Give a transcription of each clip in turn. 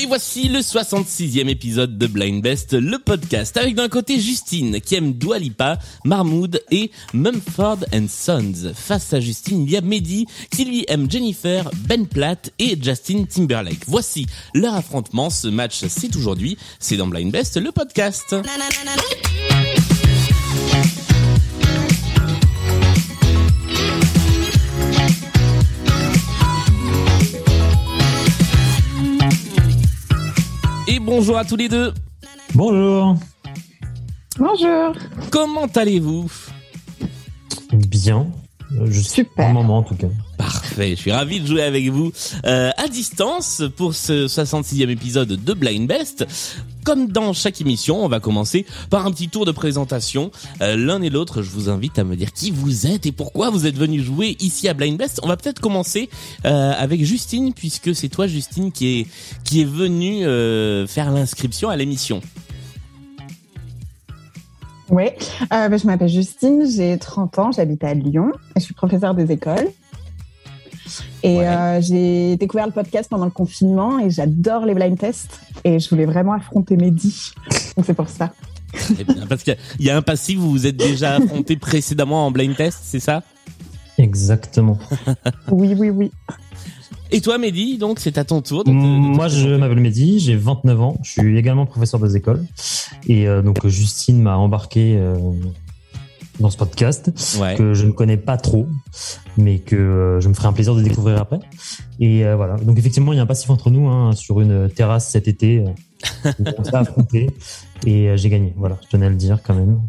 Et voici le 66e épisode de Blind Best, le podcast, avec d'un côté Justine, qui aime Dua Lipa, Marmoud et Mumford Sons. Face à Justine, il y a Mehdi, qui lui aime Jennifer, Ben Platt et Justin Timberlake. Voici leur affrontement, ce match c'est aujourd'hui, c'est dans Blind Best, le podcast. Bonjour à tous les deux. Bonjour. Bonjour. Comment allez-vous? Bien. Euh, Je suis Super. un moment en tout cas. Parfait, je suis ravi de jouer avec vous euh, à distance pour ce 66e épisode de Blind Best. Comme dans chaque émission, on va commencer par un petit tour de présentation. Euh, L'un et l'autre, je vous invite à me dire qui vous êtes et pourquoi vous êtes venu jouer ici à Blind Best. On va peut-être commencer euh, avec Justine, puisque c'est toi, Justine, qui est qui est venue euh, faire l'inscription à l'émission. Oui, bah, je m'appelle Justine, j'ai 30 ans, j'habite à Lyon, je suis professeure des écoles. Et Ouais. euh, j'ai découvert le podcast pendant le confinement et j'adore les blind tests et je voulais vraiment affronter Mehdi. Donc c'est pour ça. Très bien, parce qu'il y a un passif, vous vous êtes déjà affronté précédemment en blind test, c'est ça? Exactement. Oui, oui, oui. Et toi, Mehdi, donc c'est à ton tour. de te- de te Moi, je m'appelle Mehdi, j'ai 29 ans, je suis également professeur des écoles. Et euh, donc, Justine m'a embarqué euh, dans ce podcast Ouais. que je ne connais pas trop, mais que euh, je me ferai un plaisir de découvrir après. Et euh, voilà. Donc, effectivement, il y a un passif entre nous hein, sur une terrasse cet été. euh, où on s'est affronté et euh, j'ai gagné. Voilà, je tenais à le dire quand même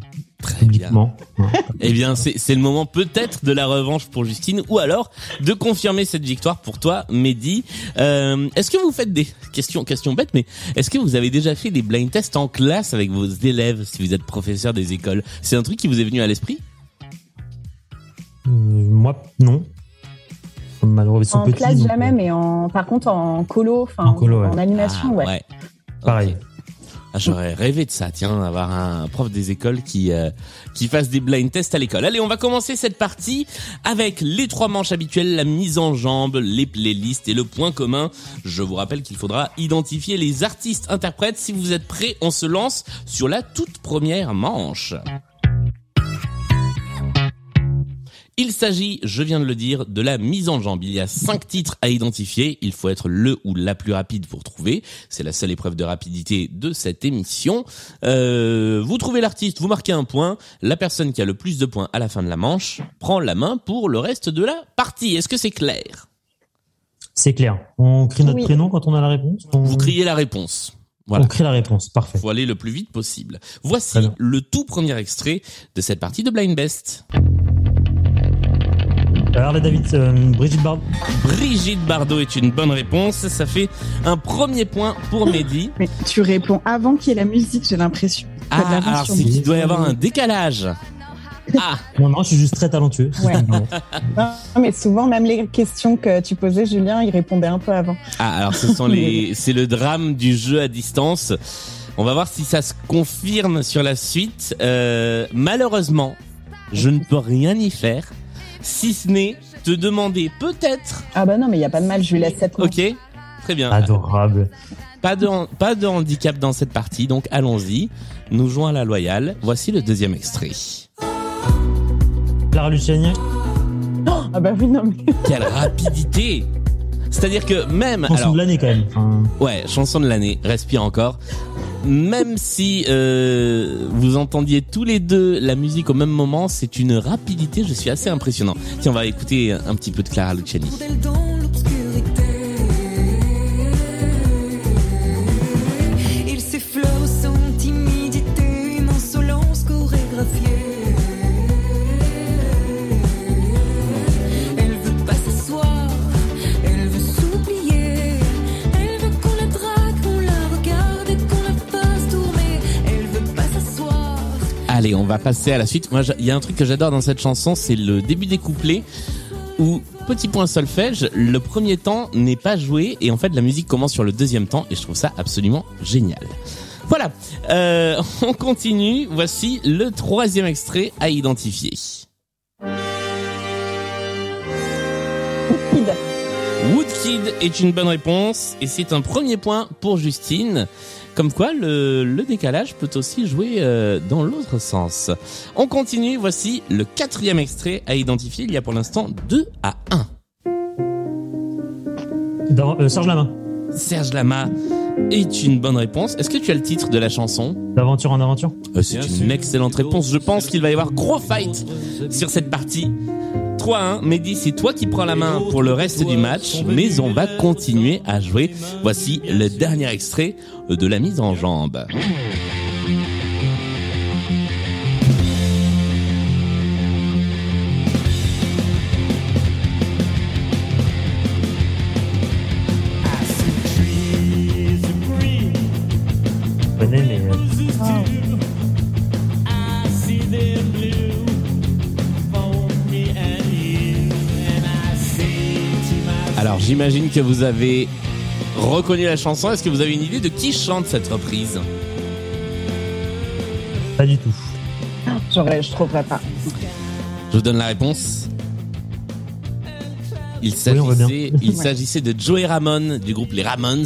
Très bien. Ouais. Eh bien, c'est c'est le moment peut-être de la revanche pour Justine, ou alors de confirmer cette victoire pour toi, Mehdi. Euh, est-ce que vous faites des questions, questions bêtes, mais est-ce que vous avez déjà fait des blind tests en classe avec vos élèves, si vous êtes professeur des écoles? C'est un truc qui vous est venu à l'esprit? Euh, moi, non. Malheureusement, En petit, classe donc, jamais, euh, mais en, par contre en colo, enfin En ouais. animation, Ah, ouais. Pareil. Ok. Ah, J'aurais rêvé de ça, tiens, d'avoir un prof des écoles qui euh, qui fasse des blind tests à l'école. Allez, on va commencer cette partie avec les trois manches habituelles, la mise en jambe, les playlists et le point commun. Je vous rappelle qu'il faudra identifier les artistes interprètes. Si vous êtes prêts, on se lance sur la toute première manche. Il s'agit, je viens de le dire, de la mise en jambe. Il y a cinq titres à identifier. Il faut être le ou la plus rapide pour trouver. C'est la seule épreuve de rapidité de cette émission. Euh, vous trouvez l'artiste, vous marquez un point. La personne qui a le plus de points à la fin de la manche prend la main pour le reste de la partie. Est-ce que c'est clair? C'est clair. On crie notre Oui. prénom quand on a la réponse? On... Vous criez la réponse. Voilà. On crie la réponse. Parfait. Faut aller le plus vite possible. Voici le tout premier extrait de cette partie de Blind Best. Harley David, euh, Brigitte Bardot. Brigitte Bardot est une bonne réponse. Ça fait un premier point pour Mehdi. Mais tu réponds avant qu'il y ait la musique, j'ai l'impression. Ah, alors c'est qu'il doit y avoir un décalage. Ah, Non, non, je suis juste très talentueux. Ouais. Non, mais souvent, même les questions que tu posais, Julien, il répondait un peu avant. ah alors ce sont les, c'est le drame du jeu à distance. On va voir si ça se confirme sur la suite. Euh, malheureusement, je ne peux rien y faire, si ce n'est te demander peut-être. Ah bah non, mais il y a pas de mal, je lui laisse cette. Ok, très bien. Adorable. Pas de pas de handicap dans cette partie, donc allons-y. Nous jouons à la loyale. Voici le deuxième extrait. Clara Luciani, Ah bah oui, non, mais... Quelle rapidité C'est-à-dire que même chanson alors de l'année quand même. Enfin, ouais chanson de l'année, respire encore. Même si euh, vous entendiez tous les deux la musique au même moment, c'est une rapidité, je suis assez impressionnant. Tiens, on va écouter un petit peu de Clara Luciani. Allez, on va passer à la suite. Moi, il y a un truc que j'adore dans cette chanson, c'est le début des couplets où petit point solfège, le premier temps n'est pas joué et en fait la musique commence sur le deuxième temps et je trouve ça absolument génial. Voilà, euh, on continue. Voici le troisième extrait à identifier. Kid. Woodkid est une bonne réponse et c'est un premier point pour Justine. Comme quoi, le, le décalage peut aussi jouer euh, dans l'autre sens. On continue, voici le quatrième extrait à identifier. Il y a pour l'instant 2 à 1. Dans, euh, Serge Lama. Serge Lama est une bonne réponse. Est-ce que tu as le titre de la chanson? D'aventure en aventure. Euh, C'est une excellente réponse. Je pense qu'il va y avoir gros fight sur cette partie. 3-1. Mehdi, c'est toi qui prends la main pour le reste du match, mais on va continuer à jouer. Voici le dernier extrait de la mise en jambe. J'imagine que vous avez reconnu la chanson. Est-ce que vous avez une idée de qui chante cette reprise pas du tout. J'aurais, je trouverais pas. Je vous donne la réponse. Il Oui, s'agissait, il s'agissait de Joey Ramone du groupe Les Ramones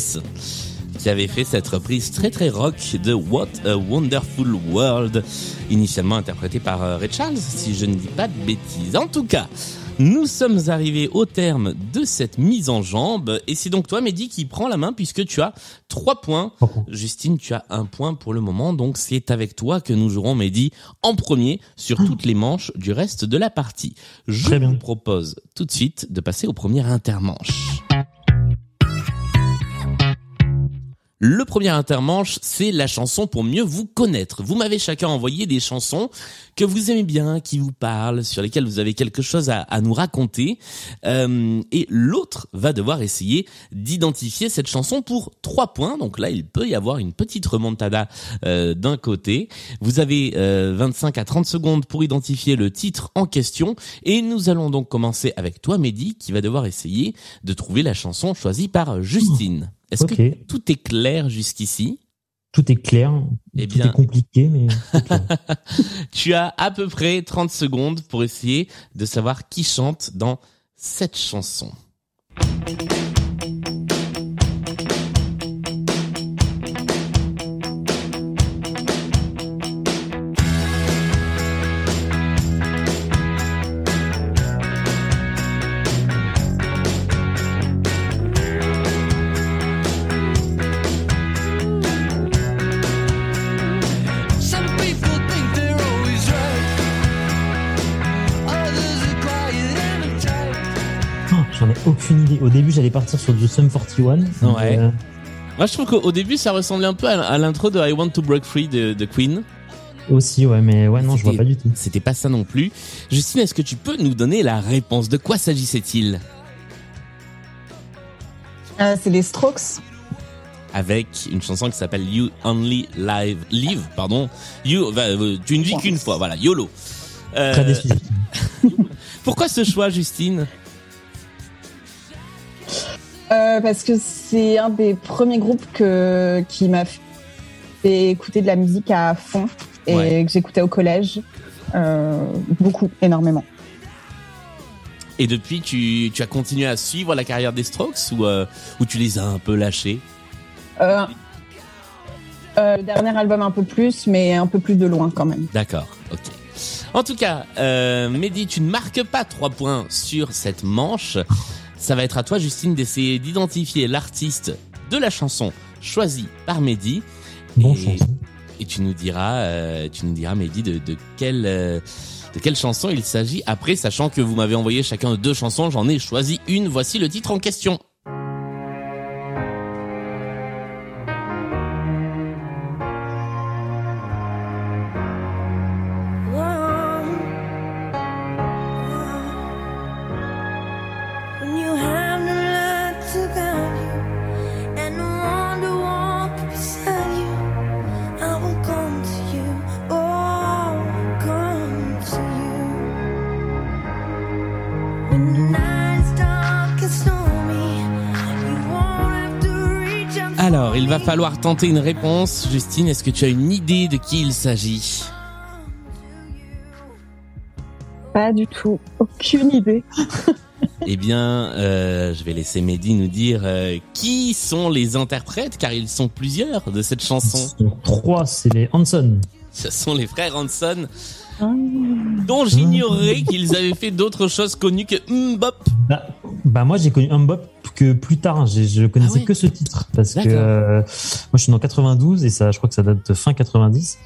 qui avait fait cette reprise très très rock de What a Wonderful World, initialement interprétée par euh, Ray Charles, si je ne dis pas de bêtises. En tout cas, nous sommes arrivés au terme de cette mise en jambe et c'est donc toi Mehdi qui prend la main puisque tu as trois points. Justine, tu as un point pour le moment, donc c'est avec toi que nous jouerons Mehdi en premier sur toutes les manches du reste de la partie. Je vous propose tout de suite de passer au premier intermanche. Le premier intermanche, c'est la chanson pour mieux vous connaître. Vous m'avez chacun envoyé des chansons que vous aimez bien, qui vous parlent, sur lesquelles vous avez quelque chose à, nous raconter. Euh, et l'autre va devoir essayer d'identifier cette chanson pour trois points. Donc là, il peut y avoir une petite remontada euh, d'un côté. Vous avez euh, 25 à 30 secondes pour identifier le titre en question. Et nous allons donc commencer avec toi, Mehdi, qui va devoir essayer de trouver la chanson choisie par Justine. Est-ce que tout est clair jusqu'ici? Tout est clair. Eh tout bien. est compliqué, mais. Tu as à peu près 30 secondes pour essayer de savoir qui chante dans cette chanson. Partir sur du Sum 41. donc, Ouais. euh, Moi, je trouve qu'au début, ça ressemblait un peu à, l'intro de I Want to Break Free de, de Queen. aussi, ouais, mais ouais, non, je vois C'était- pas du tout. C'était pas ça non plus. Justine, est-ce que tu peux nous donner la réponse? De quoi s'agissait-il? Euh, c'est les Strokes. Avec une chanson qui s'appelle You Only Live, Live, pardon. You, bah, euh, tu ne vis qu'une fois, voilà, YOLO. Euh, Très déçu. pourquoi ce choix, Justine? Euh, parce que c'est un des premiers groupes que, qui m'a fait écouter de la musique à fond et Ouais. que j'écoutais au collège. Euh, beaucoup, énormément. Et depuis, tu, tu as continué à suivre la carrière des Strokes ou, euh, ou tu les as un peu lâchés? Le dernier album un peu plus, mais un peu plus de loin quand même. D'accord, ok. En tout cas, Mehdi, tu ne marques pas trois points sur cette manche. Ça va être à toi, Justine, d'essayer d'identifier l'artiste de la chanson choisie par Mehdi. Bon et, chanson. et tu nous diras, euh, tu nous diras, Mehdi, de, de quelle euh, de quelle chanson il s'agit. Après, sachant que vous m'avez envoyé chacun deux chansons, j'en ai choisi une. Voici le titre en question. Falloir tenter une réponse. Justine, est-ce que tu as une idée de qui il s'agit? Pas du tout. Aucune idée. Eh bien, euh, je vais laisser Mehdi nous dire euh, qui sont les interprètes, car ils sont plusieurs de cette chanson. Trois, c'est les Hanson. Ce sont les frères Hanson. Dont j'ignorais qu'ils avaient fait d'autres choses connues que Mbop. Bah, bah, moi j'ai connu un bop que plus tard, j'ai- je connaissais Ah ouais que ce titre parce que euh, moi je suis dans 92 et ça, je crois que ça date de fin 90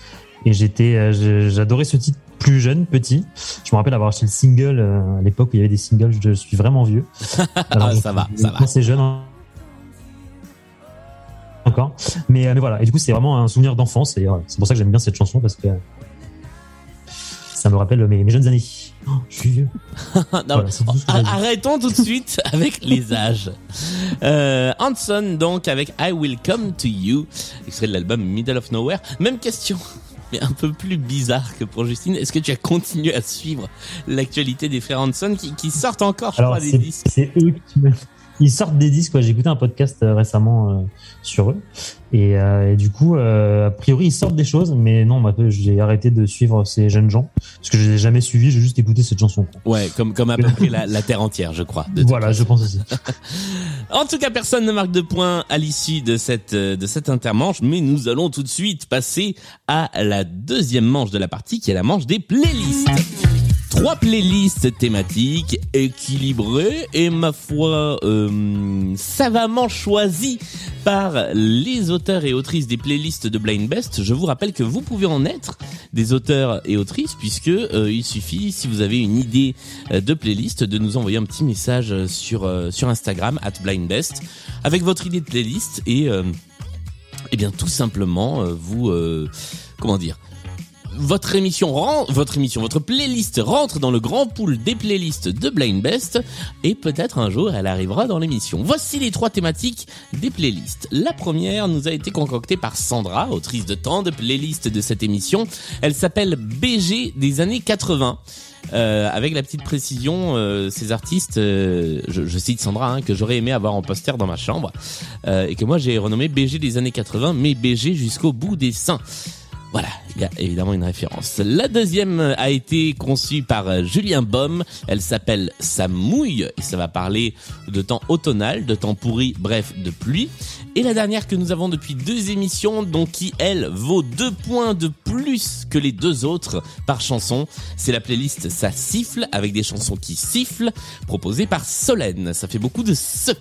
et j'étais, euh, je- j'adorais ce titre plus jeune, petit. Je me rappelle avoir acheté le single euh, à l'époque où il y avait des singles. Je suis vraiment vieux. Ah, ça va, ça va. C'est jeune. hein. Encore, mais, mais voilà. Et du coup, c'est vraiment un souvenir d'enfance. Et c'est pour ça que j'aime bien cette chanson parce que ça me rappelle mes, mes jeunes années. Oh, je suis vieux. Non, Voilà. Arrêtons tout de suite avec les âges. Euh, Hanson, donc, avec I Will Come to You, extrait de l'album Middle of Nowhere. Même question, mais un peu plus bizarre que pour Justine. Est-ce que tu as continué à suivre l'actualité des frères Hanson qui, qui sortent encore, je Alors, crois, des disques? c'est eux qui Ils sortent des disques, quoi. J'ai écouté un podcast euh, récemment euh, sur eux. Et, euh, et du coup, euh, a priori, ils sortent des choses, mais non, moi, j'ai arrêté de suivre ces jeunes gens. Parce que je les ai jamais suivis, j'ai juste écouté cette chanson. Ouais, comme, comme à peu près la, la Terre entière, je crois. de Voilà, je pense aussi. En tout cas, personne ne marque de points à l'issue de cette euh, de cette intermanche, mais nous allons tout de suite passer à la deuxième manche de la partie, qui est la manche des playlists. Trois playlists thématiques équilibrées et ma foi euh, savamment choisies par les auteurs et autrices des playlists de Blind Best. Je vous rappelle que vous pouvez en être des auteurs et autrices puisque euh, il suffit si vous avez une idée euh, de playlist de nous envoyer un petit message sur euh, sur Instagram at blindbest avec votre idée de playlist et euh, eh bien tout simplement euh, vous comment dire votre émission votre émission, votre playlist rentre dans le grand pool des playlists de Blind Best et peut-être un jour elle arrivera dans l'émission. Voici les trois thématiques des playlists. La première nous a été concoctée par Sandra, autrice de tant de playlists de cette émission. Elle s'appelle BG des années 80. Euh, avec la petite précision, euh, ces artistes, euh, je, je cite Sandra, hein, que j'aurais aimé avoir en poster dans ma chambre, euh, et que moi j'ai renommé BG des années 80, mais BG jusqu'au bout des seins. Voilà, il y a évidemment une référence. La deuxième a été conçue par euh, Julien Baum. Elle s'appelle Ça mouille et ça va parler de temps automnal, de temps pourri, bref, de pluie. Et la dernière que nous avons depuis deux émissions, donc qui elle vaut deux points de plus que les deux autres par chanson, c'est la playlist Ça siffle avec des chansons qui sifflent, proposée par Solène. Ça fait beaucoup de ce.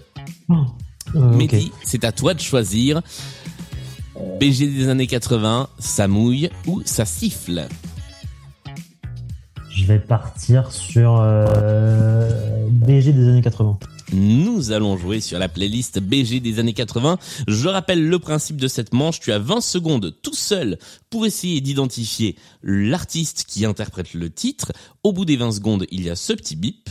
Oh, euh, ok. Mehdi, c'est à toi de choisir. BG des années 80, ça mouille ou ça siffle? Je vais partir sur euh, BG des années 80. Nous allons jouer sur la playlist BG des années 80. Je rappelle le principe de cette manche. Tu as 20 secondes tout seul pour essayer d'identifier l'artiste qui interprète le titre. Au bout des 20 secondes, il y a ce petit bip.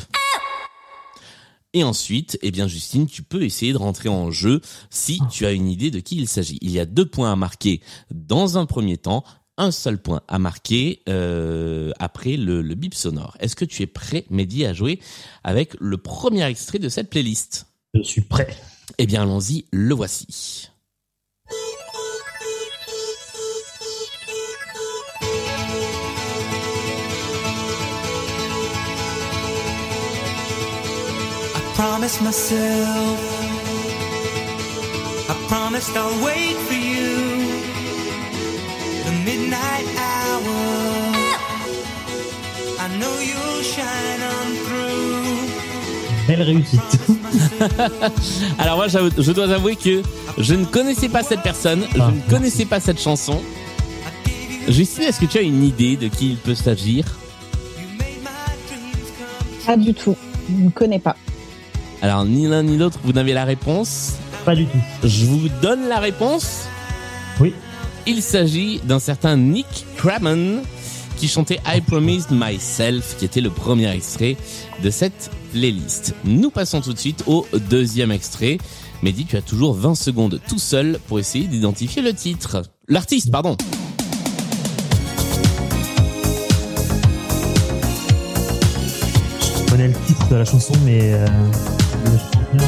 Et ensuite, eh bien Justine, tu peux essayer de rentrer en jeu si tu as une idée de qui il s'agit. Il y a deux points à marquer dans un premier temps, un seul point à marquer euh, après le, le bip sonore. Est-ce que tu es prêt, Mehdi, à jouer avec le premier extrait de cette playlist? Je suis prêt. Eh bien, allons-y, le voici. Promised myself, I promised I'll wait for you. The midnight hour, I know you'll shine on through. Belle réussite. Alors moi, je dois avouer que je ne connaissais pas cette personne, je Ah, ne connaissais pas cette chanson. Justine, est-ce que tu as une idée de qui il peut s'agir? Pas du tout. Je ne connais pas. Alors, ni l'un ni l'autre, vous n'avez la réponse. Pas du tout. Je vous donne la réponse. Oui. Il s'agit d'un certain Nick Crammon qui chantait I Promised Myself, qui était le premier extrait de cette playlist. Nous passons tout de suite au deuxième extrait. Mehdi, tu as toujours 20 secondes tout seul pour essayer d'identifier le titre. L'artiste, pardon. connais le titre de la chanson, mais euh, je me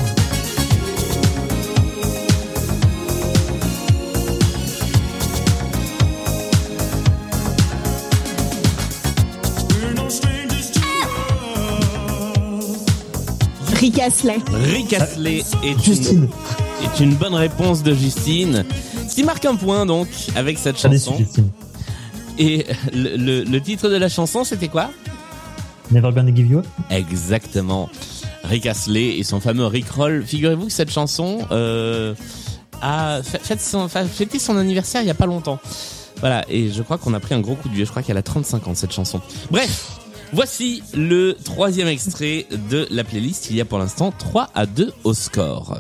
Rick Astley. Rick ah, Astley est Justine. Une, est une bonne réponse de Justine. Ce Qui marque un point donc avec cette chanson. Et le titre de la chanson, c'était quoi? Never gonna give you up. Exactement. Rick Astley et son fameux Rick Roll. Figurez-vous que cette chanson euh, a fait son, fêté son anniversaire il y a pas longtemps. Voilà, et je crois qu'on a pris un gros coup de vieux. Je crois qu'elle a 35 ans cette chanson. Bref, voici le troisième extrait de la playlist. Il y a pour l'instant 3 à 2 au score.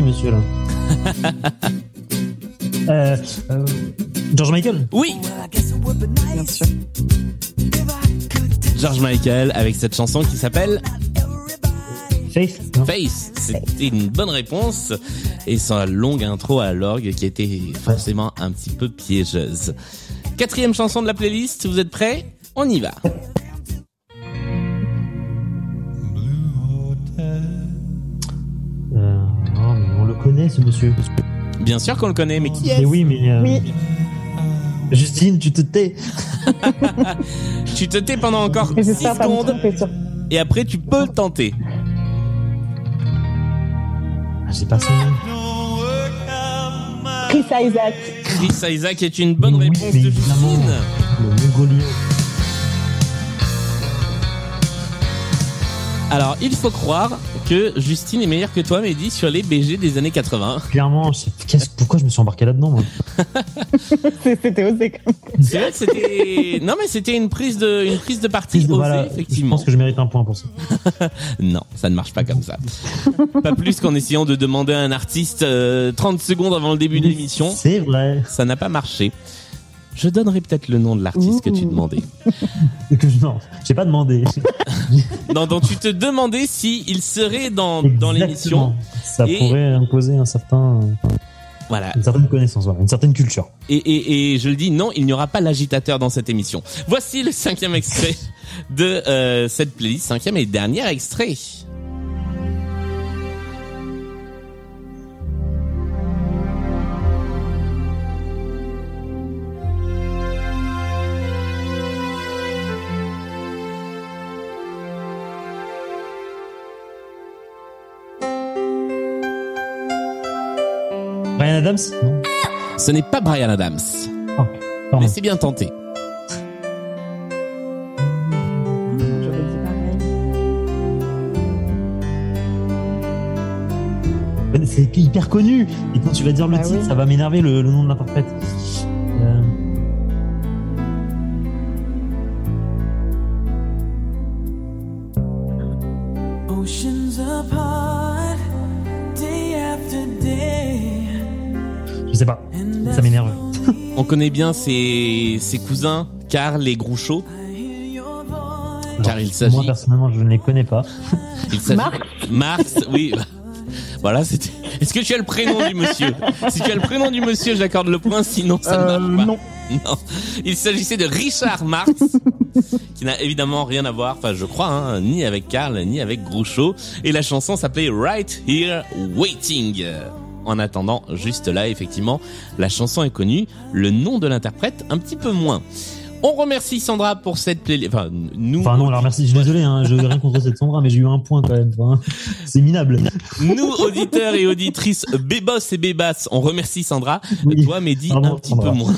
Monsieur, là. euh, euh, George Michael Oui, Bien sûr. George Michael avec cette chanson qui s'appelle Faith non Face. C'était une bonne réponse et sa longue intro à l'orgue qui était forcément un petit peu piégeuse. Quatrième chanson de la playlist, vous êtes prêts? On y va. Connaît, ce monsieur. Bien sûr qu'on le connaît, mais qui Mais est oui, mais... euh, Oui. Justine, tu te tais. Tu te tais pendant encore Mais 6 j'espère pas me secondes et après tu peux le tenter. Ah, J'ai pas son nom. Chris Isaac. Chris Isaac est une bonne Mais réponse mais de. Justine. Le Mongolien. Alors, il faut croire que Justine est meilleure que toi, Mehdi, sur les BG des années 80. Clairement, je sais- qu'est-ce- pourquoi je me suis embarqué là-dedans, moi C'était osé quand même. C'est vrai que c'était... Non, mais c'était une prise de, une prise de partie Prise de- osée, voilà, Je effectivement. pense que je mérite un point pour ça. Non, ça ne marche pas comme ça. pas plus qu'en essayant de demander à un artiste euh, 30 secondes avant le début de l'émission. C'est vrai. Ça n'a pas marché. Je donnerai peut-être le nom de l'artiste que tu demandais. Et que je- non, j'ai pas demandé. Non, dont tu te demandais si il serait dans, dans l'émission. Ça Et- pourrait imposer un certain, Voilà. une certaine connaissance, une certaine culture. Et, et, et je le dis, non, il n'y aura pas l'agitateur dans cette émission. Voici le cinquième extrait de euh, cette playlist, cinquième et dernier extrait. Brian Adams Non. Ce n'est pas Brian Adams, Oh, pardon. mais c'est bien tenté. C'est hyper connu. Et quand tu vas dire le Bah titre, oui. ça va m'énerver le, le nom de l'interprète. Connaît bien ses, ses cousins, Karl et Groucho, car il s'agit... Moi, personnellement, je ne les connais pas. il Marc Marx, oui. Voilà, c'était... Est-ce que tu as le prénom du monsieur Si tu as le prénom du monsieur, j'accorde le point, sinon ça ne Euh, marche pas. non. Non. Il s'agissait de Richard Marx, qui n'a évidemment rien à voir, enfin je crois, hein, ni avec Karl, ni avec Groucho. Et la chanson s'appelait Right Here Waiting. En attendant, juste là, effectivement, la chanson est connue, le nom de l'interprète un petit peu moins. On remercie Sandra pour cette playlist. Enfin, nous, Enfin, non, alors merci. Je suis désolé, hein, je rien contre cette Sandra, mais j'ai eu un point quand même. Enfin, c'est minable. nous auditeurs et auditrices Bébos et Bébas, on remercie Sandra. Oui. Toi, Mehdi, Pardon, un petit Sandra. peu moins.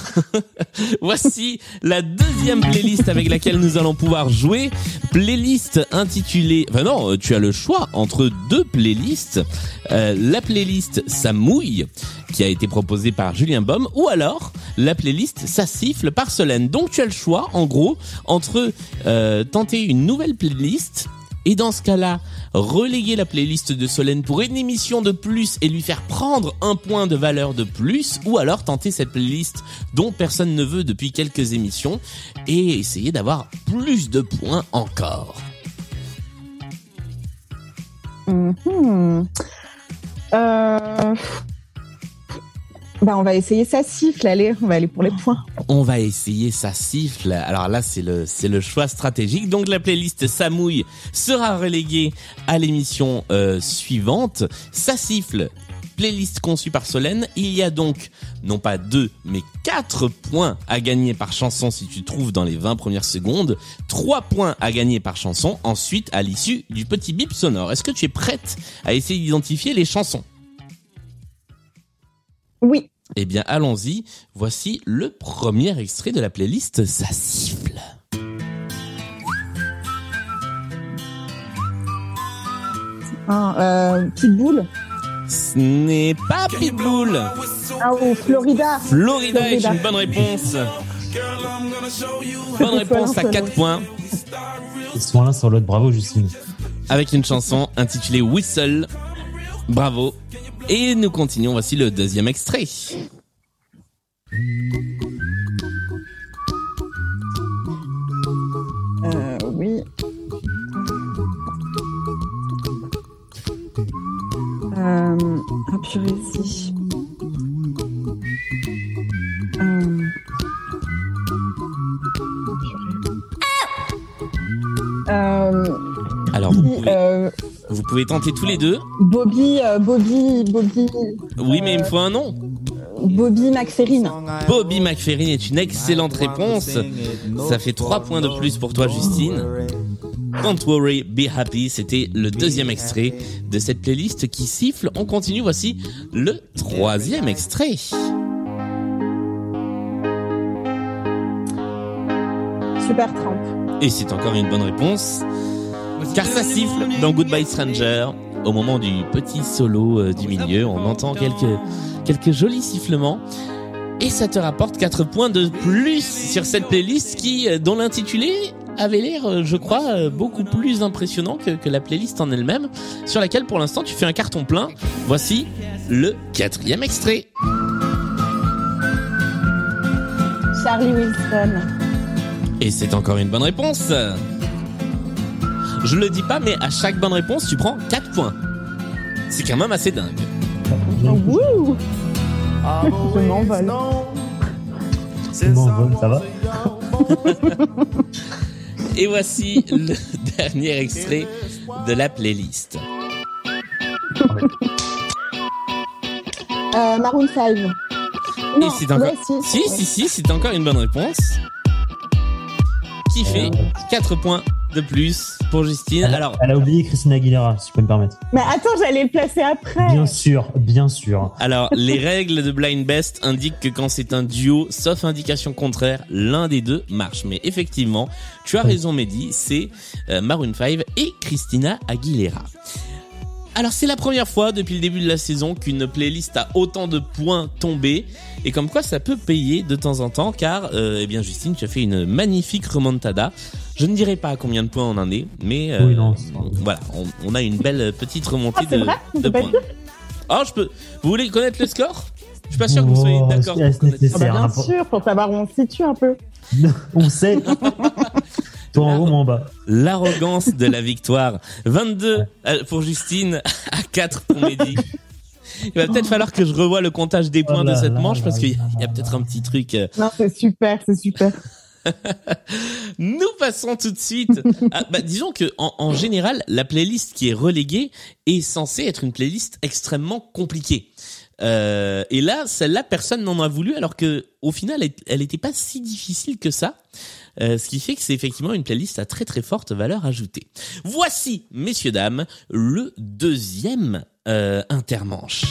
Voici la deuxième playlist avec laquelle nous allons pouvoir jouer. Playlist intitulée... Enfin non, tu as le choix entre deux playlists. Euh, la playlist Ça mouille, qui a été proposée par Julien Baum, ou alors la playlist Ça siffle par Solène. Donc tu as le choix, en gros, entre euh, tenter une nouvelle playlist Et dans ce cas-là, reléguer la playlist de Solène pour une émission de plus et lui faire prendre un point de valeur de plus, ou alors tenter cette playlist dont personne ne veut depuis quelques émissions et essayer d'avoir plus de points encore. Mhm. Euh... Bah, on va essayer ça siffle, allez, on va aller pour les points. On va essayer ça siffle. Alors là, c'est le c'est le choix stratégique. Donc la playlist Samouille sera reléguée à l'émission euh, suivante. Ça siffle. Playlist conçue par Solène. Il y a donc non pas deux, mais quatre points à gagner par chanson si tu trouves dans les 20 premières secondes. Trois points à gagner par chanson ensuite à l'issue du petit bip sonore. Est-ce que tu es prête à essayer d'identifier les chansons? Oui. Eh bien, allons-y. Voici le premier extrait de la playlist Ça siffle. Ah, euh, Pitbull. Ce n'est pas Pitbull. Ah, ou Florida. Florida est Florida. une bonne réponse. Bonne réponse à 4 points Ils sont l'un sur l'autre. Bravo, Justine. avec une chanson intitulée Whistle. Bravo. Et nous continuons. Voici le deuxième extrait. Pouvez tenter tous les deux. Bobby, euh, Bobby, Bobby, Oui, mais il me faut un nom. Bobby McFerrin. Bobby McFerrin est une excellente réponse. Ça fait 3 points de plus pour toi, Justine. Don't worry, be happy. C'était le deuxième extrait de cette playlist qui siffle. On continue. Voici le troisième extrait. Super Tramp. Et c'est encore une bonne réponse. Car ça siffle dans Goodbye Stranger. Au moment du petit solo euh, du milieu, on entend quelques, quelques jolis sifflements. Et ça te rapporte 4 points de plus sur cette playlist qui, euh, dont l'intitulé avait l'air, euh, je crois, beaucoup plus impressionnant que, que la playlist en elle-même, sur laquelle pour l'instant tu fais un carton plein. Voici le quatrième extrait. Charlie Wilson. Et c'est encore une bonne réponse. Je le dis pas, mais à chaque bonne réponse, tu prends 4 points. C'est quand même assez dingue. Wouh Je m'envole. Je m'envole, ça va Et voici le dernier extrait de la playlist. Euh, Maroon 5. Non, Et c'est encore... ouais, si. Si, si, si, c'est encore une bonne réponse. Qui fait 4 points de plus pour Justine. elle, a- Alors, elle a oublié Christina Aguilera, si je peux me permettre. Mais attends, j'allais le placer après. Bien sûr, bien sûr. alors, les règles de Blind Best indiquent que quand c'est un duo, sauf indication contraire, l'un des deux marche. Mais effectivement, tu as raison, Mehdi, c'est euh, Maroon 5 et Christina Aguilera. Alors c'est la première fois depuis le début de la saison qu'une playlist a autant de points tombés et comme quoi ça peut payer de temps en temps car euh, eh bien Justine tu as fait une magnifique remontada. Je ne dirais pas à combien de points on en est mais euh, Oui, non, voilà on, on a une belle petite remontée Ah, de, vrai de points. Oh je peux. Vous voulez connaître le score? Je suis pas sûr que vous soyez Oh, d'accord. Ah bah, Bien sûr, pour savoir où on se situe un peu. On sait. Toi en haut, moi en bas. L'arrogance de la victoire. 22 euh, pour Justine à 4 pour Mehdi. Il va peut-être falloir que je revoie le comptage des points Oh de là cette là manche là parce qu'il y a- peut-être un petit truc. euh. Non, c'est super, c'est super. Nous passons tout de suite. à- bah, disons que en, en général, la playlist qui est reléguée est censée être une playlist extrêmement compliquée. Euh, et là, celle-là, personne n'en a voulu, alors que au final, elle- n'était pas si difficile que ça. Euh, ce qui fait que c'est effectivement une playlist à très très forte valeur ajoutée. Voici, messieurs dames, le deuxième euh, intermanche.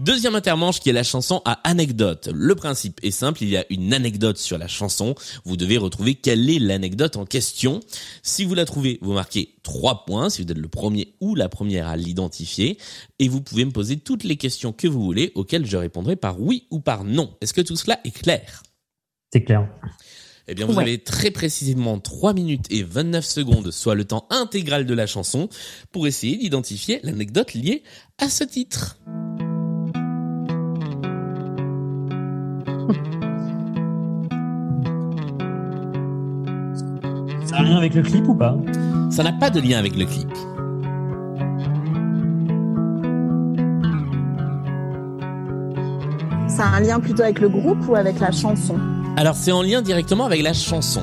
Deuxième intermanche qui est la chanson à anecdote. Le principe est simple, il y a une anecdote sur la chanson. Vous devez retrouver quelle est l'anecdote en question. Si vous la trouvez, vous marquez 3 points, si vous êtes le premier ou la première à l'identifier. Et vous pouvez me poser toutes les questions que vous voulez, auxquelles je répondrai par oui ou par non. Est-ce que tout cela est clair? C'est clair. Eh bien, vous Ouais. avez très précisément 3 minutes et 29 secondes, soit le temps intégral de la chanson, pour essayer d'identifier l'anecdote liée à ce titre. Ça a un lien avec le clip ou pas Ça n'a pas de lien avec le clip. Ça a un lien plutôt avec le groupe ou avec la chanson? Alors, c'est en lien directement avec la chanson.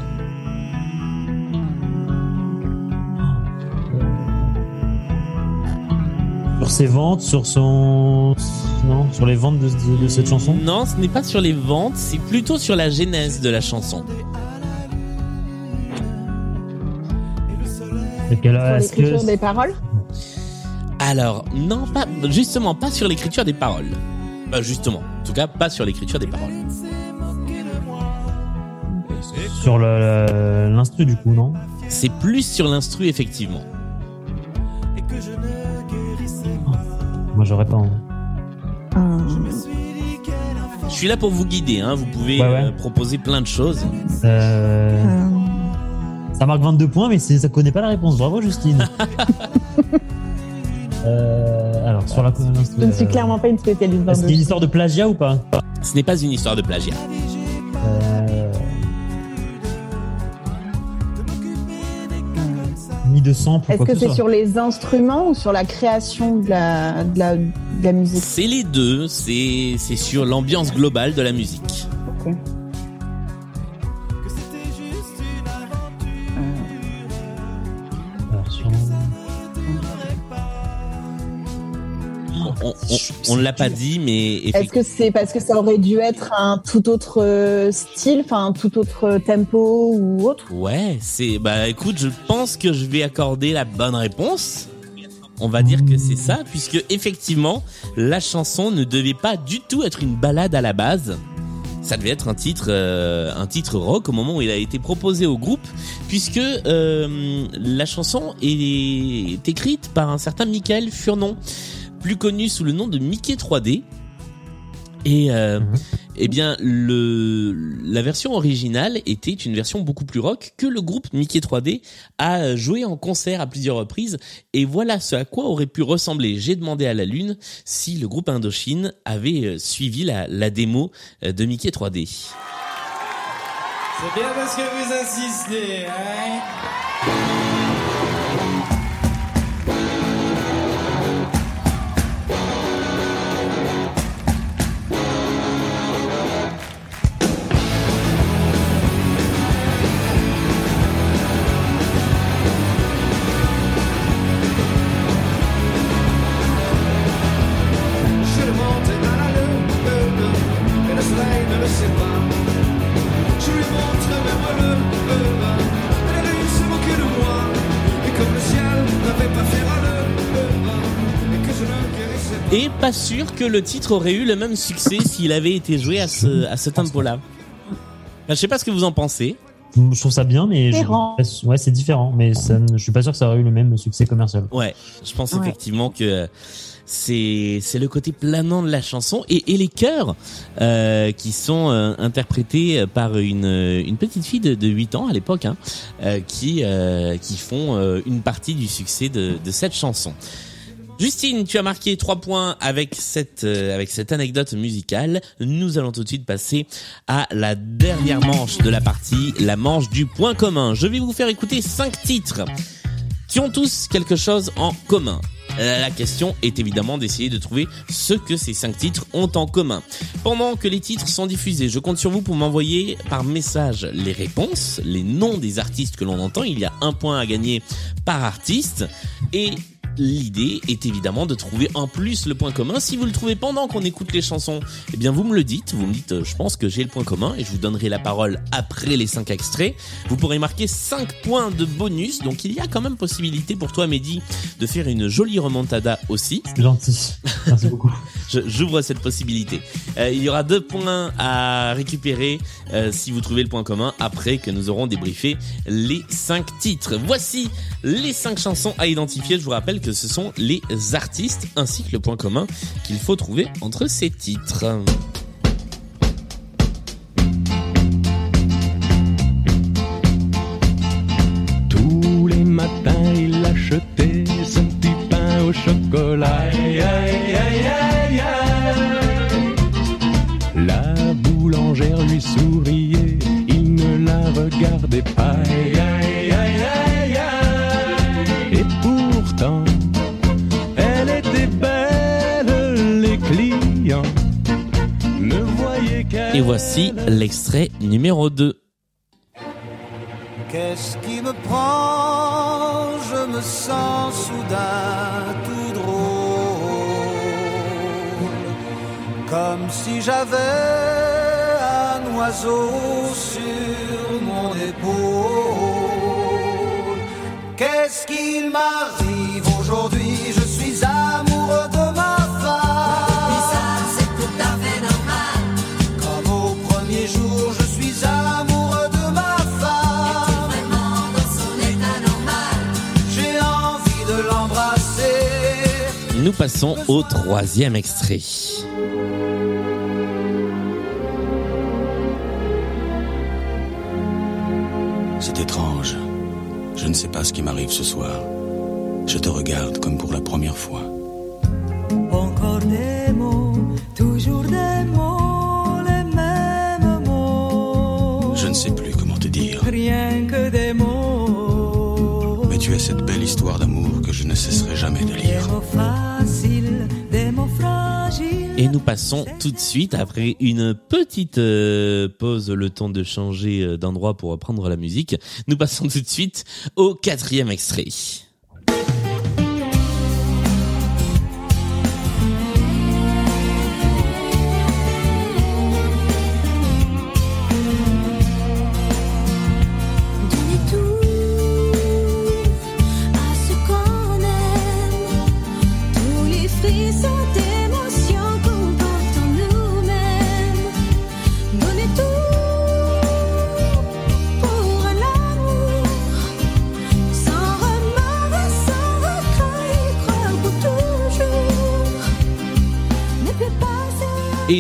Ses ventes, sur son. Non, sur les ventes de, de- de cette chanson Non, ce n'est pas sur les ventes, c'est plutôt sur la genèse de la chanson. Est-ce l'écriture que- des paroles Alors, non, pas, justement, pas sur l'écriture des paroles. Bah, justement. En tout cas, pas sur l'écriture des paroles. Sur l'instru du coup, non C'est plus sur l'instru, effectivement. Moi j'aurais pas. hein. Hum, Je suis là pour vous guider, hein. Vous pouvez Ouais, ouais. euh, proposer plein de choses. Euh. Ça marque 22 points, mais c'est- ça connaît pas la réponse. Bravo Justine. Euh, alors sur la Je ne suis clairement pas une spécialiste a une histoire de plagiat ou pas? Ce n'est pas une histoire de plagiat. De sample ou Est-ce que ce c'est sur les instruments ou sur la création de la, de la, de la musique C'est les deux. C'est, c'est sur l'ambiance globale de la musique. On, ne l'a pas dit, mais Est-ce que c'est parce que ça aurait dû être un tout autre euh, style, enfin un tout autre tempo ou autre? Ouais, c'est bah écoute, je pense que je vais accorder la bonne réponse. On va dire que c'est ça, puisque effectivement, la chanson ne devait pas du tout être une balade à la base. Ça devait être un titre, euh, un titre rock au moment où il a été proposé au groupe, puisque euh, la chanson est écrite par un certain Michael Furnon, plus connu sous le nom de Mickey 3D. Et euh, Mhm. eh bien, le la version originale était une version beaucoup plus rock que le groupe Mickey 3D a joué en concert à plusieurs reprises. Et voilà ce à quoi aurait pu ressembler J'ai demandé à la lune si le groupe Indochine avait euh, suivi la, la démo euh, de Mickey 3D. C'est bien parce que vous insistez, hein soleil ne le sait pas. Je lui montre mes voleux, et la lune se moquait de moi. Et comme le ciel n'avait pas fait râleux, et que je ne guérissais pas. Et pas sûr que le titre aurait eu le même succès s'il avait été joué à ce, à ce tempo-là. Ben, Je sais pas ce que vous en pensez. Je trouve ça bien, mais je- ouais, c'est différent, mais ça ne- je suis pas sûr que ça aurait eu le même succès commercial. Ouais, je pense Ouais. effectivement que c'est c'est le côté planant de la chanson et, et les chœurs euh, qui sont euh, interprétés par une une petite fille de, de 8 ans à l'époque hein, euh, qui euh, qui font euh, une partie du succès de de cette chanson. Justine, tu as marqué trois points avec cette euh, avec cette anecdote musicale. Nous allons tout de suite passer à la dernière manche de la partie, la manche du point commun. Je vais vous faire écouter cinq titres qui ont tous quelque chose en commun. Euh, La question est évidemment d'essayer de trouver ce que ces cinq titres ont en commun. Pendant que les titres sont diffusés, je compte sur vous pour m'envoyer par message les réponses, les noms des artistes que l'on entend. Il y a un point à gagner par artiste. Et L'idée est évidemment de trouver en plus le point commun. Si vous le trouvez pendant qu'on écoute les chansons, eh bien vous me le dites. Vous me dites, euh, je pense que j'ai le point commun et je vous donnerai la parole après les cinq extraits. Vous pourrez marquer 5 points de bonus. Donc il y a quand même possibilité pour toi, Mehdi, de faire une jolie remontada aussi. C'est gentil. Merci beaucoup. J'ouvre cette possibilité. Euh, il y aura deux points à récupérer euh, si vous trouvez le point commun après que nous aurons débriefé les cinq titres. Voici les cinq chansons à identifier. Je vous rappelle que ce sont les artistes ainsi que le point commun qu'il faut trouver entre ces titres. Tous les matins, il achetait son petit pain au chocolat. La boulangère lui souriait, il ne la regardait pas. Et voici l'extrait numéro 2. Qu'est-ce qui me prend? Je me sens soudain tout drôle. Comme si j'avais un oiseau sur mon épaule. Qu'est-ce qu'il m'arrive aujourd'hui? Nous passons au troisième extrait. C'est étrange. Je ne sais pas ce qui m'arrive ce soir. Je te regarde comme pour la première fois. Encore des cette belle histoire d'amour que je ne cesserai jamais de Des lire. mots faciles, des mots fragiles. Et nous passons tout de suite, après une petite euh, pause, le temps de changer euh, d'endroit pour reprendre la musique, nous passons tout de suite au quatrième extrait.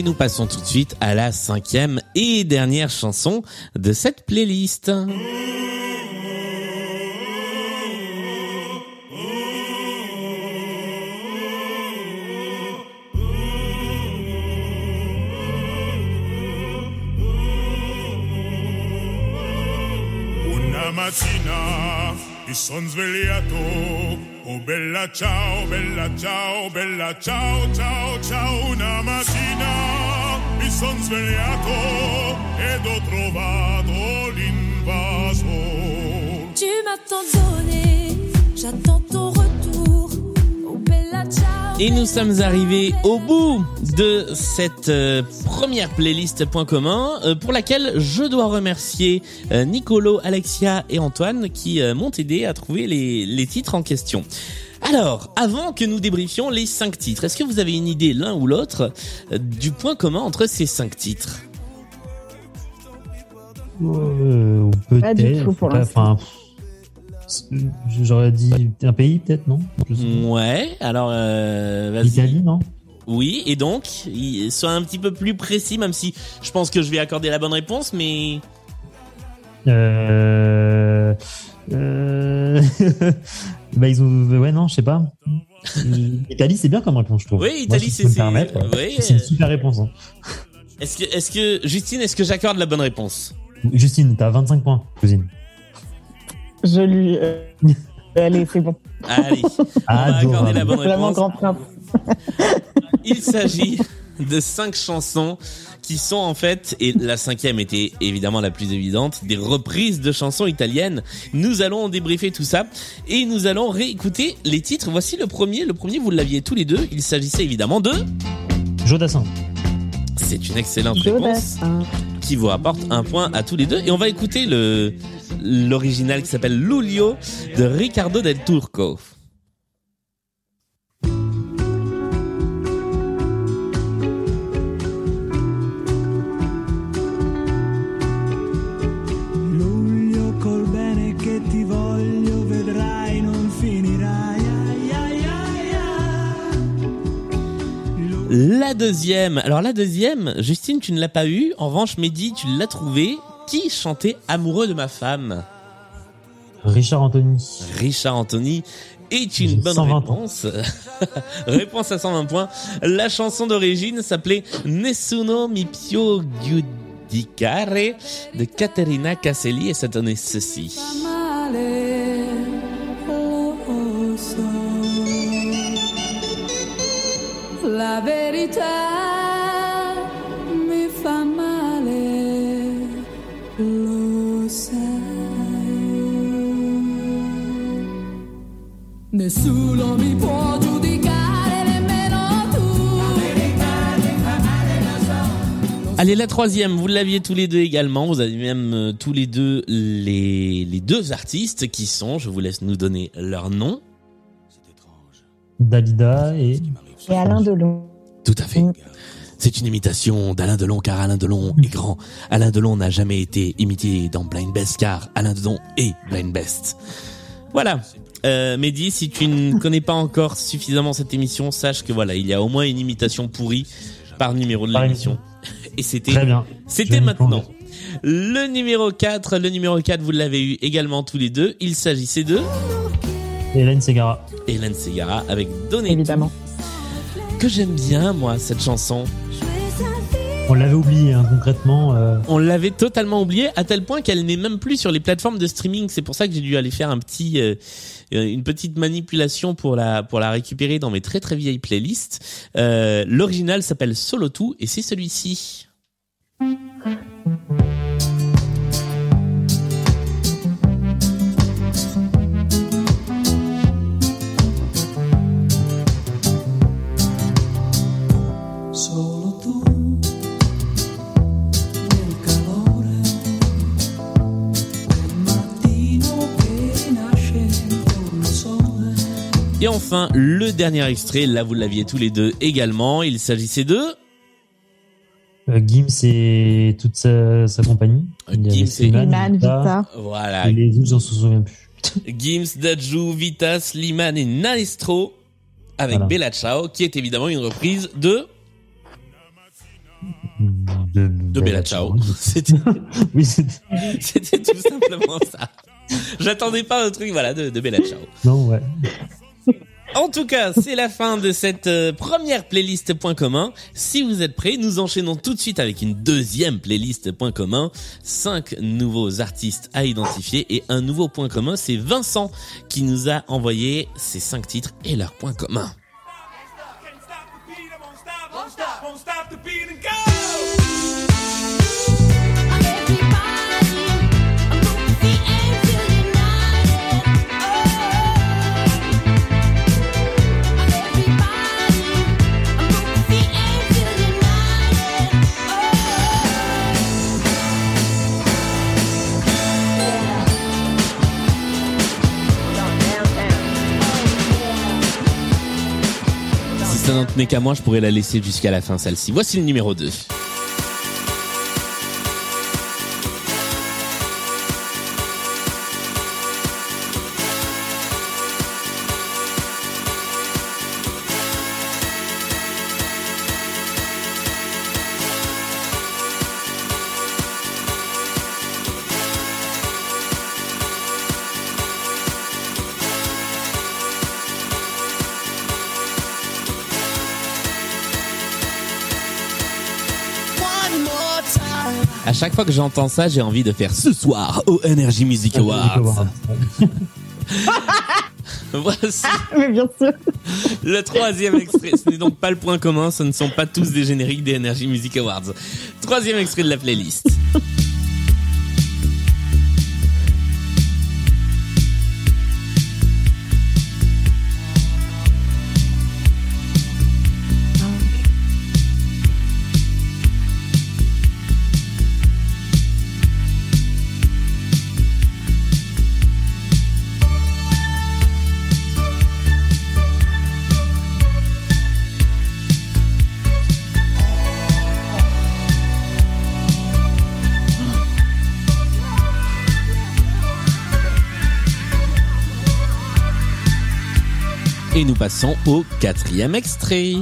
Nous passons tout de suite à la cinquième et dernière chanson de cette playlist. Son svegliato, oh bella ciao, bella ciao, bella ciao, ciao, ciao. Una mattina mi son svegliato ed ho trovato l'invaso. Tu m'as donné, j'attends ton retour. Et nous sommes arrivés au bout de cette euh, première playlist point commun euh, pour laquelle je dois remercier euh, Nicolo, Alexia et Antoine qui euh, m'ont aidé à trouver les, les titres en question. Alors, avant que nous débriefions les cinq titres, est-ce que vous avez une idée l'un ou l'autre euh, du point commun entre ces cinq titres? Euh. Pas du tout pour l'instant. J'aurais dit un pays, peut-être, non? Ouais, alors euh, vas-y. L'Italie, non? Oui, et donc, sois un petit peu plus précis, même si je pense que je vais accorder la bonne réponse, mais Euh... Euh... bah ils ont... Ouais, non, je sais pas. Italie, c'est bien comme réponse, je trouve. Oui, Italie, c'est- c'est- oui, une super réponse. hein. est-ce que, est-ce que, Justine, est-ce que j'accorde la bonne réponse? Justine, t'as 25 points, cousine. Je lui. euh, Allez, c'est bon. Allez, on va Adorable. accorder la bonne Vraiment réponse. grand prince. Il s'agit de cinq chansons qui sont en fait, et la cinquième était évidemment la plus évidente, des reprises de chansons italiennes. Nous allons débriefer tout ça et nous allons réécouter les titres. Voici le premier. Le premier, vous l'aviez tous les deux. Il s'agissait évidemment de... Jodassin. C'est une excellente réponse. Jodassin. qui vous rapporte un point à tous les deux. Et on va écouter le l'original qui s'appelle Luglio de Ricardo del Turco. La deuxième. Alors la deuxième, Justine, tu ne l'as pas eu. En revanche, Mehdi, tu l'as trouvé. Qui chantait Amoureux de ma femme Richard Anthony. Richard Anthony. est une bonne 120 réponse. réponse à 120 points. La chanson d'origine s'appelait Nessuno mi più giudicare de Caterina Casselli et ça donnait ceci. La verità Nessuno mi può giudicare, nemmeno tu. Allez, la troisième, vous l'aviez tous les deux également. Vous avez même euh, tous les deux les, les deux artistes qui sont, je vous laisse nous donner leur nom. C'est étrange. Dalida et Et Alain. Delon. Tout à fait. Mm. C'est une imitation d'Alain Delon car Alain Delon est grand. Alain Delon n'a jamais été imité dans Blind Best car Alain Delon est Blind Best. Voilà. Euh, Mehdi, si tu ne connais pas encore suffisamment cette émission, sache que voilà, il y a au moins une imitation pourrie par numéro de l'émission. Et c'était. C'était maintenant. Le numéro 4, le numéro 4, vous l'avez eu également tous les deux. Il s'agissait de Hélène Segara. Hélène Segara avec Donné Évidemment. que j'aime bien moi cette chanson. On l'avait oublié hein, concrètement. euh, On l'avait totalement oubliée à tel point qu'elle n'est même plus sur les plateformes de streaming. C'est pour ça que j'ai dû aller faire un petit, euh, une petite manipulation pour la pour la récupérer dans mes très très vieilles playlists. Euh, L'original s'appelle Solo 2 et c'est celui-ci. Et enfin le dernier extrait. Là vous l'aviez tous les deux également. Il s'agissait de euh, Gims et toute sa, sa compagnie. Il avait Gims et- Slimane, Iman, Vita. voilà Et les autres, j'en souviens plus. Gims, Dajou, Vitas, Slimane et Nalestro avec Voilà. Bella Ciao qui est évidemment une reprise de De, de Bella Ciao. C'était Oui, c'est- C'était tout simplement ça. J'attendais pas un truc, voilà, de, de Bella Ciao. non, ouais. En tout cas, c'est la fin de cette euh, première playlist point commun. Si vous êtes prêts, nous enchaînons tout de suite avec une deuxième playlist point commun. Cinq nouveaux artistes à identifier et un nouveau point commun. C'est Vincent qui nous a envoyé ces cinq titres et leurs points communs. Tenait qu'à moi, je pourrais la laisser jusqu'à la fin, celle-ci. Voici le numéro 2. Chaque fois que j'entends ça, j'ai envie de faire ce soir au Energy Music Awards. Voici Mais bien sûr. le troisième extrait. Ce n'est donc pas le point commun, ce ne sont pas tous des génériques des Energy Music Awards. Troisième extrait de la playlist. Nous passons au quatrième extrait.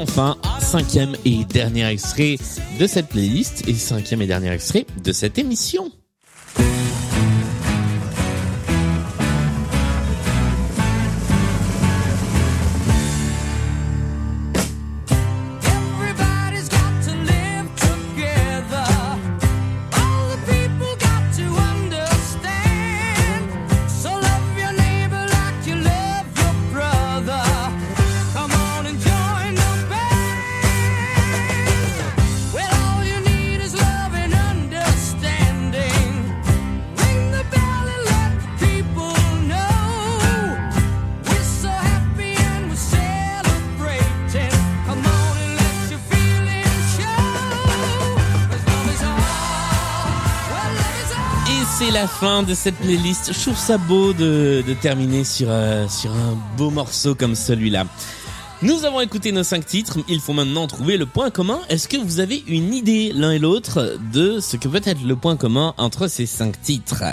Enfin, cinquième et dernier extrait de cette playlist et cinquième et dernier extrait de cette émission. La fin de cette playlist. Je trouve ça beau de, de terminer sur, euh, sur un beau morceau comme celui-là. Nous avons écouté nos cinq titres. Il faut maintenant trouver le point commun. Est-ce que vous avez une idée l'un et l'autre de ce que peut être le point commun entre ces cinq titres?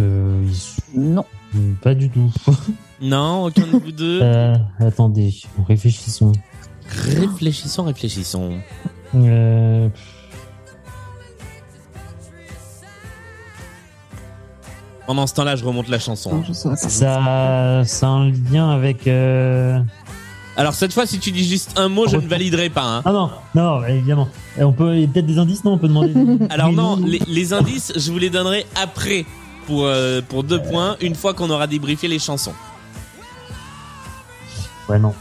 Euh, Non. ils- pas du tout. Non, aucun de vous deux? Euh, attendez, réfléchissons. Réfléchissons, réfléchissons. Euh, Pendant ce temps-là, je remonte la chanson. Pas. ça, ça a un lien avec. Euh... Alors cette fois, si tu dis juste un mot, je ne validerai pas. Hein. Ah non, non, non, évidemment. Et on peut il y a peut-être des indices, non On peut demander. Alors non, les, les indices, je vous les donnerai après pour euh, pour deux points, une fois qu'on aura débriefé les chansons. Ouais, non.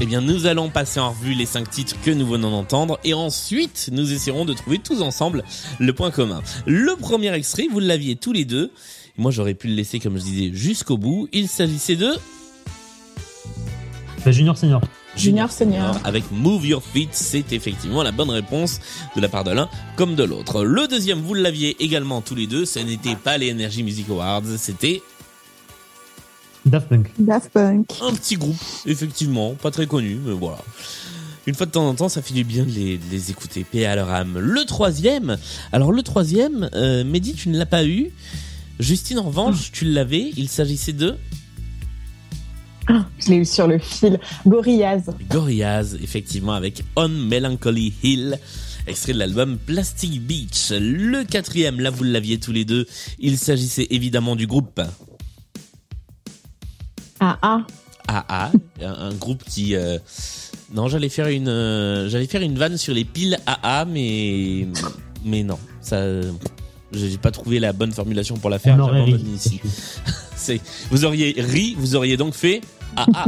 Eh bien, nous allons passer en revue les cinq titres que nous venons d'entendre et ensuite nous essaierons de trouver tous ensemble le point commun. Le premier extrait, vous l'aviez tous les deux. Moi, j'aurais pu le laisser, comme je disais, jusqu'au bout. Il s'agissait de Bah, junior senior. Junior Senior. avec Move Your Feet. C'est effectivement la bonne réponse de la part de l'un comme de l'autre. Le deuxième, vous l'aviez également tous les deux. Ce n'était pas les Energy Music Awards, c'était Daft Punk. Daft Punk. un petit groupe, effectivement, pas très connu, mais voilà. Une fois de temps en temps, ça fait du bien de les, de les écouter. Paix à leur âme. Le troisième, alors le troisième, euh, Mehdi, tu ne l'as pas eu. Justine, en revanche, tu l'avais. Il s'agissait de Je l'ai eu sur le fil. Gorillaz. Gorillaz, effectivement, avec On Melancholy Hill, extrait de l'album Plastic Beach. Le quatrième, là vous l'aviez tous les deux, il s'agissait évidemment du groupe Ah ah. AA, un, un groupe qui... euh, Non, j'allais faire une, euh, j'allais faire une vanne sur les piles AA, mais mais non, ça, j'ai pas trouvé la bonne formulation pour la faire. On aurait ri. j'abandonne ici. Vous auriez ri, vous auriez donc fait AA.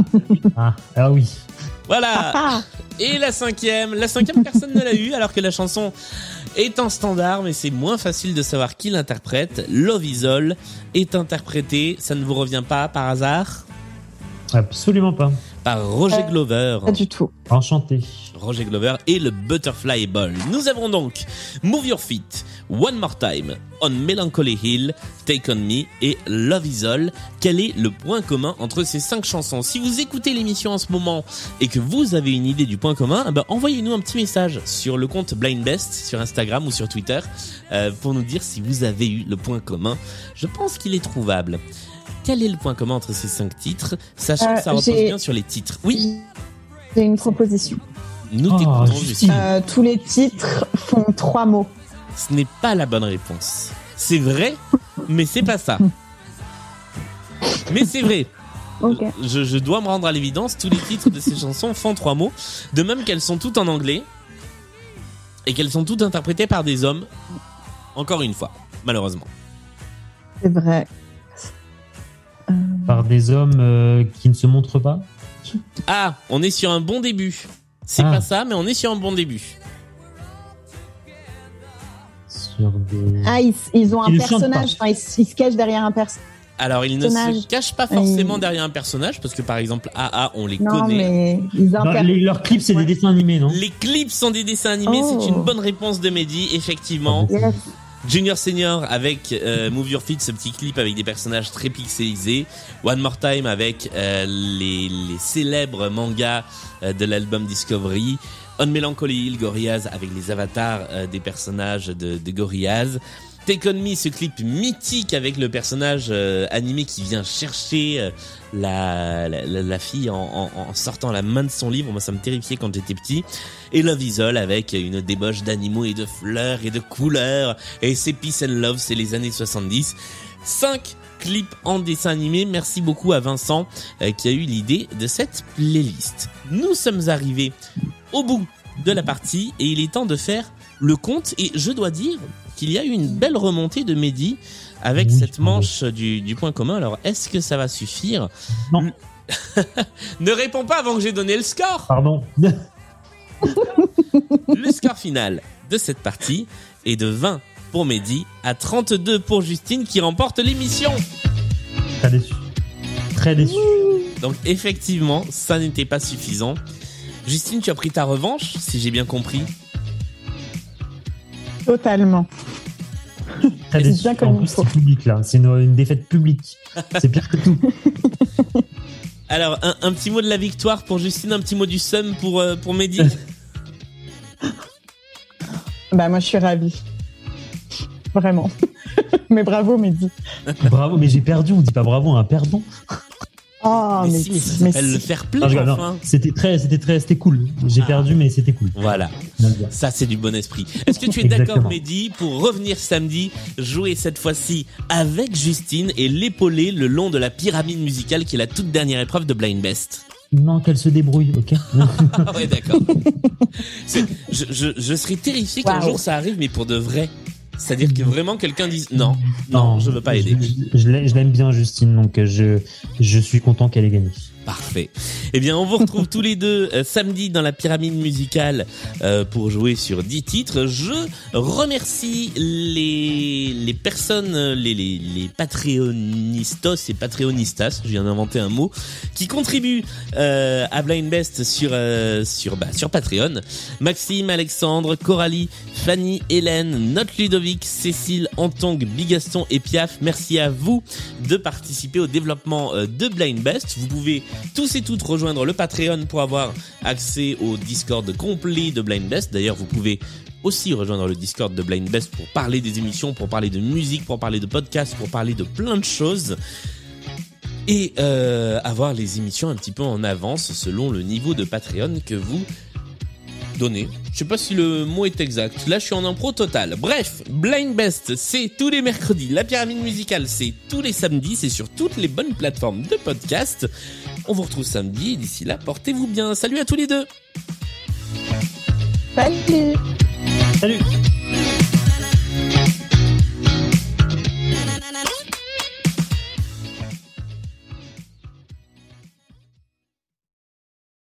Ah, ah oui. Voilà. Ah Et la cinquième, la cinquième personne ne l'a eu alors que la chanson est en standard, mais c'est moins facile de savoir qui l'interprète. Love Is All est interprété, ça ne vous revient pas par hasard, Absolument pas. Par Roger Euh, Glover. Pas du tout. Enchanté. Roger Glover et le Butterfly Ball. Nous avons donc Move Your Feet, One More Time, On Melancholy Hill, Take On Me et Love Is All. Quel est le point commun entre ces cinq chansons? Si vous écoutez l'émission en ce moment et que vous avez une idée du point commun, eh ben, envoyez-nous un petit message sur le compte Blind Best sur Instagram ou sur Twitter euh, pour nous dire si vous avez eu le point commun. Je pense qu'il est trouvable. Quel est le point commun entre ces cinq titres, sachant Euh, que ça repose j'ai- bien sur les titres Oui, J'ai une proposition. nous Oh. Euh, tous les titres font trois mots. Ce n'est pas la bonne réponse. C'est vrai, mais c'est pas ça. Mais c'est vrai. Je dois me rendre à l'évidence, tous les titres de ces chansons font trois mots, de même qu'elles sont toutes en anglais et qu'elles sont toutes interprétées par des hommes. Encore une fois, malheureusement. C'est vrai. Par des hommes euh, qui ne se montrent pas. Ah, on est sur un bon début. C'est Ah. pas ça, mais on est sur un bon début. Sur des. Ah, ils, ils ont un Ils personnage. Enfin, ils, ils se cachent derrière un personnage. Alors, ils ne se cachent pas forcément derrière un personnage, parce que par exemple, AA, on les Non, connaît. mais ils Non, les- leurs clips, c'est Ouais. des dessins animés, non? Les clips sont des dessins animés, Oh. c'est une bonne réponse de Mehdi, effectivement. Yes. Junior Senior avec euh, Move Your Feet, ce petit clip avec des personnages très pixelisés. One More Time avec euh, les, célèbres mangas euh, de l'album Discovery. On Melancholy Hill, Gorillaz avec les avatars des personnages de, de Gorillaz. Take On Me, ce clip mythique avec le personnage euh, animé qui vient chercher euh, la, la, la- fille en, en- en sortant la main de son livre. Moi, ça me terrifiait quand j'étais petit. Et Love Is avec une débauche d'animaux et de fleurs et de couleurs. Et c'est Peace and Love, c'est les années 70. Cinq clips en dessin animé. Merci beaucoup à Vincent euh, qui a eu l'idée de cette playlist. Nous sommes arrivés au bout de la partie et il est temps de faire le compte. Et je dois dire qu'il y a eu une belle remontée de Mehdi avec Oui, cette manche du, du point commun. Alors, est-ce que ça va suffire Non. ne réponds pas avant que j'ai donné le score. Pardon. Le score final de cette partie est de 20 pour Mehdi à 32 pour Justine qui remporte l'émission. Très déçu. Très déçu. Donc effectivement, ça n'était pas suffisant. Justine, tu as pris ta revanche, si j'ai bien compris. Totalement. Très C'est bien comme En plus, c'est public là. C'est une, une défaite publique. C'est pire que tout. Alors, un, un petit mot de la victoire pour Justine, un petit mot du seum pour, euh, pour Mehdi? Bah, moi, je suis ravie. Vraiment. mais bravo, Mehdi. Bravo, mais j'ai perdu. On dit pas bravo à un perdant. Oh, mais, mais, si, mais ça mais s'appelle le fair play, Non, enfin. C'était très, c'était très, c'était cool. J'ai Ah. perdu, mais c'était cool. Voilà, ça c'est du bon esprit. Est-ce que tu es d'accord. Mehdi, pour revenir samedi, jouer cette fois-ci avec Justine et l'épauler le long de la pyramide musicale qui est la toute dernière épreuve de Blind Best? Non, qu'elle se débrouille, ok Ah ouais, d'accord. Je, je, je serais terrifié qu'un jour ça arrive, mais pour de vrai. C'est-à-dire que vraiment quelqu'un dise non, non, je veux pas aider. Je, je l'ai- je l'aime bien, Justine, donc euh, je, je suis content qu'elle ait gagné. Parfait. Eh bien, on vous retrouve tous les deux euh, samedi dans la pyramide musicale euh, pour jouer sur 10 titres. Je remercie les les personnes, les les, les patreonistos et patreonistas, je viens d'inventer un mot, qui contribuent euh, à Blind Best sur euh, sur bah, sur Patreon. Maxime, Alexandre, Coralie, Fanny, Hélène, Note Ludovic, Cécile, Antong, Bigaston et Piaf. Merci à vous de participer au développement euh, de Blind Best. Vous pouvez tous et toutes rejoindre le Patreon pour avoir accès au Discord complet de Blind Best. D'ailleurs, vous pouvez aussi rejoindre le Discord de Blind Best pour parler des émissions, pour parler de musique, pour parler de podcasts, pour parler de plein de choses. Et euh, avoir les émissions un petit peu en avance selon le niveau de Patreon que vous donnez. Je sais pas si le mot est exact. Là, je suis en impro total. Bref, Blind Best, c'est tous les mercredis. La pyramide musicale, c'est tous les samedis. C'est sur toutes les bonnes plateformes de podcast. On vous retrouve samedi. Et d'ici là, portez-vous bien. Salut à tous les deux. Salut Salut